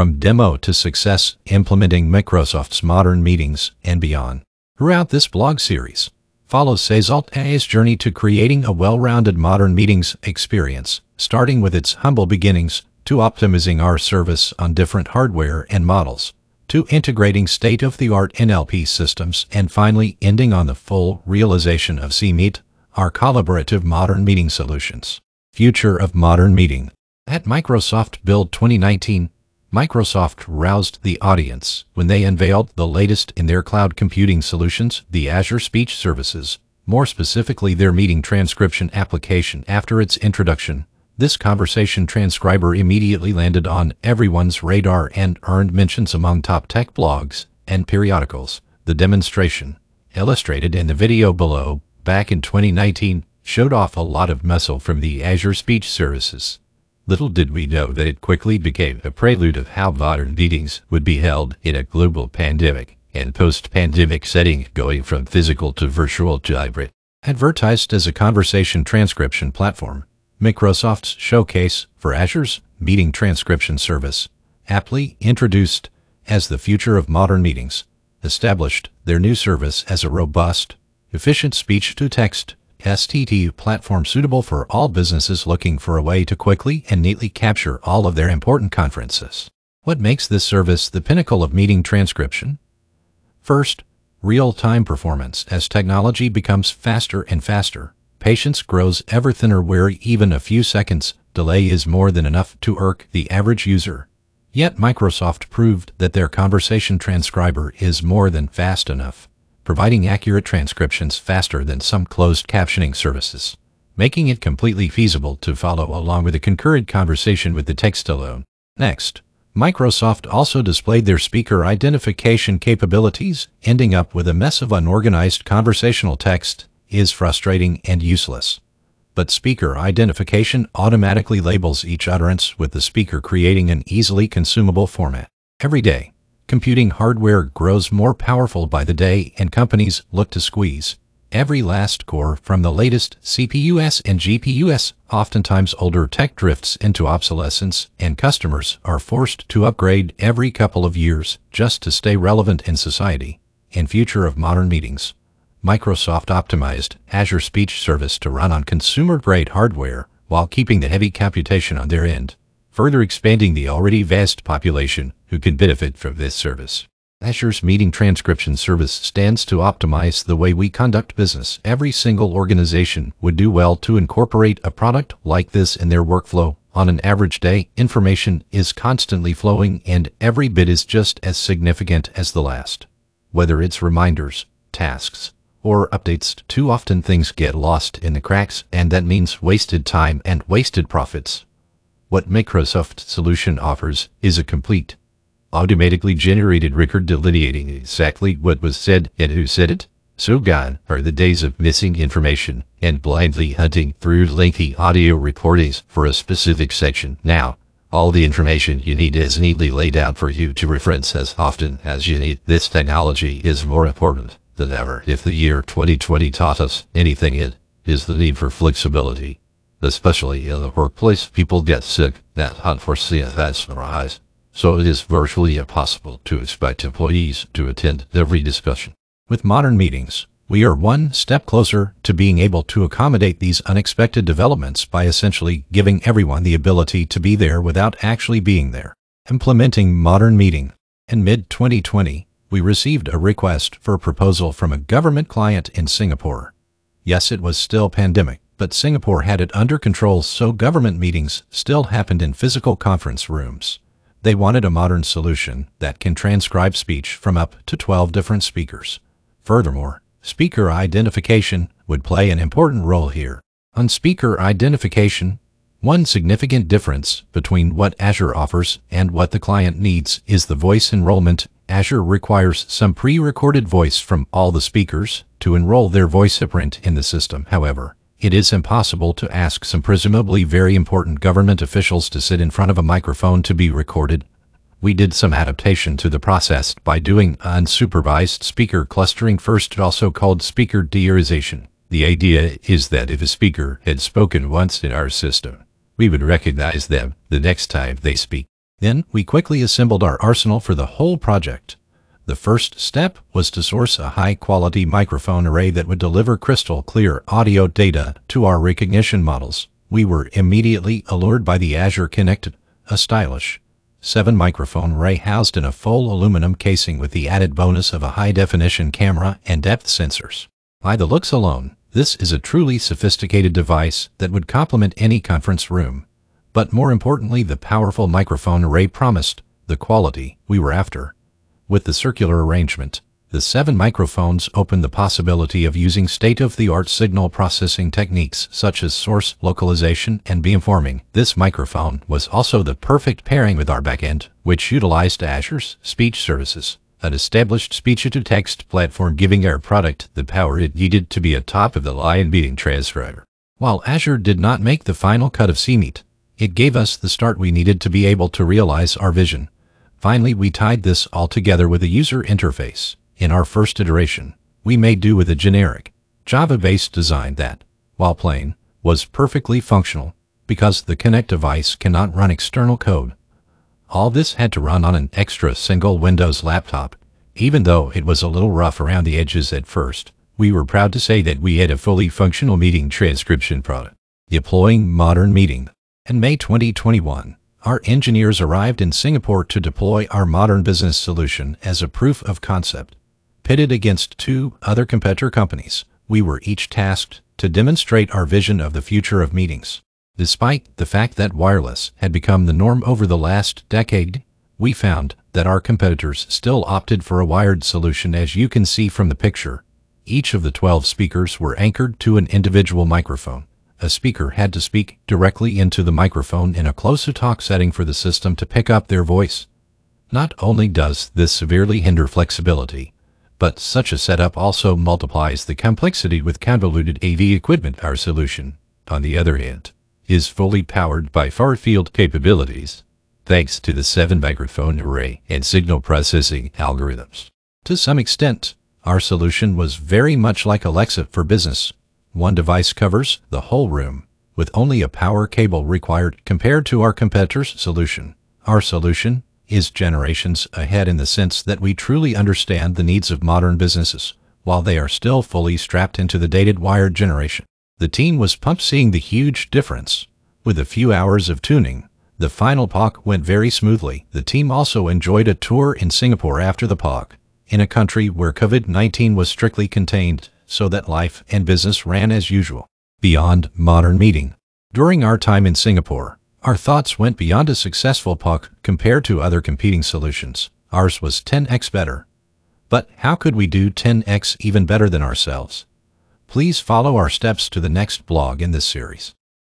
from demo to success, implementing Microsoft's modern meetings and beyond. Throughout this blog series, follow Seasalt AI's journey to creating a well-rounded modern meetings experience, starting with its humble beginnings to optimizing our service on different hardware and models, to integrating state-of-the-art NLP systems, and finally ending on the full realization of SeaMeet, our collaborative modern meeting solutions. Future of Modern Meeting At Microsoft Build 2019, Microsoft roused the audience when they unveiled the latest in their cloud computing solutions, the Azure Speech Services, more specifically their meeting transcription application. After its introduction, this conversation transcriber immediately landed on everyone's radar and earned mentions among top tech blogs and periodicals. The demonstration, illustrated in the video below, back in 2019, showed off a lot of muscle from the Azure Speech Services. Little did we know that it quickly became a prelude of how modern meetings would be held in a global pandemic and post-pandemic setting going from physical to virtual to hybrid. Advertised as a conversation transcription platform, Microsoft's showcase for Azure's meeting transcription service, aptly introduced as the future of modern meetings, established their new service as a robust, efficient speech-to-text STT platform suitable for all businesses looking for a way to quickly and neatly capture all of their important conferences. What makes this service the pinnacle of meeting transcription? First, real-time performance. As technology becomes faster and faster, patience grows ever thinner where even a few seconds delay is more than enough to irk the average user. Yet Microsoft proved that their conversation transcriber is more than fast enough providing accurate transcriptions faster than some closed captioning services, making it completely feasible to follow along with a concurrent conversation with the text alone. Next, Microsoft also displayed their speaker identification capabilities, ending up with a mess of unorganized conversational text is frustrating and useless. But speaker identification automatically labels each utterance with the speaker creating an easily consumable format. Every day, Computing hardware grows more powerful by the day and companies look to squeeze every last core from the latest CPUs and GPUs. Oftentimes older tech drifts into obsolescence and customers are forced to upgrade every couple of years just to stay relevant in society. In future of modern meetings, Microsoft optimized Azure Speech Service to run on consumer-grade hardware while keeping the heavy computation on their end further expanding the already vast population who can benefit from this service. Azure's meeting transcription service stands to optimize the way we conduct business. Every single organization would do well to incorporate a product like this in their workflow. On an average day, information is constantly flowing and every bit is just as significant as the last. Whether it's reminders, tasks, or updates, too often things get lost in the cracks and that means wasted time and wasted profits. What Microsoft solution offers is a complete, automatically generated record delineating exactly what was said and who said it. So gone are the days of missing information and blindly hunting through lengthy audio recordings for a specific section. Now, all the information you need is neatly laid out for you to reference as often as you need. This technology is more important than ever. If the year 2020 taught us anything, it is the need for flexibility especially in the workplace, people get sick. That unforeseen events arise. So it is virtually impossible to expect employees to attend every discussion. With modern meetings, we are one step closer to being able to accommodate these unexpected developments by essentially giving everyone the ability to be there without actually being there. Implementing modern meeting. In mid-2020, we received a request for a proposal from a government client in Singapore. Yes, it was still pandemic, but Singapore had it under control so government meetings still happened in physical conference rooms. They wanted a modern solution that can transcribe speech from up to 12 different speakers. Furthermore, speaker identification would play an important role here. On speaker identification, one significant difference between what Azure offers and what the client needs is the voice enrollment. Azure requires some pre-recorded voice from all the speakers to enroll their voice print in the system. However, it is impossible to ask some presumably very important government officials to sit in front of a microphone to be recorded. We did some adaptation to the process by doing unsupervised speaker clustering first also called speaker diarization. The idea is that if a speaker had spoken once in our system, we would recognize them the next time they speak. Then we quickly assembled our arsenal for the whole project. The first step was to source a high-quality microphone array that would deliver crystal clear audio data to our recognition models. We were immediately allured by the Azure Kinect, a stylish, 7 microphone array housed in a full aluminum casing with the added bonus of a high-definition camera and depth sensors. By the looks alone, this is a truly sophisticated device that would complement any conference room. But more importantly, the powerful microphone array promised the quality we were after. With the circular arrangement, the seven microphones open the possibility of using state-of-the-art signal processing techniques such as source localization and beamforming. This microphone was also the perfect pairing with our backend, which utilized Azure's speech services, an established speech-to-text platform giving our product the power it needed to be a top-of-the-line beating transcriber. While Azure did not make the final cut of SeaMeet, it gave us the start we needed to be able to realize our vision. Finally, we tied this all together with a user interface. In our first iteration, we made do with a generic, Java-based design that, while plain, was perfectly functional because the Kinect device cannot run external code. All this had to run on an extra single Windows laptop. Even though it was a little rough around the edges at first, we were proud to say that we had a fully functional meeting transcription product. Deploying Modern Meeting. In May 2021, our engineers arrived in Singapore to deploy our modern business solution as a proof of concept. Pitted against two other competitor companies, we were each tasked to demonstrate our vision of the future of meetings. Despite the fact that wireless had become the norm over the last decade, we found that our competitors still opted for a wired solution as you can see from the picture. Each of the 12 speakers were anchored to an individual microphone a speaker had to speak directly into the microphone in a close-to-talk setting for the system to pick up their voice. Not only does this severely hinder flexibility, but such a setup also multiplies the complexity with convoluted AV equipment. Our solution, on the other hand, is fully powered by far-field capabilities, thanks to the 7-microphone array and signal processing algorithms. To some extent, our solution was very much like Alexa for business, one device covers the whole room, with only a power cable required compared to our competitor's solution. Our solution is generations ahead in the sense that we truly understand the needs of modern businesses, while they are still fully strapped into the dated wired generation. The team was pumped seeing the huge difference. With a few hours of tuning, the final POC went very smoothly. The team also enjoyed a tour in Singapore after the POC, in a country where COVID-19 was strictly contained so that life and business ran as usual. Beyond modern meeting. During our time in Singapore, our thoughts went beyond a successful POC compared to other competing solutions. Ours was 10x better. But how could we do 10x even better than ourselves? Please follow our steps to the next blog in this series.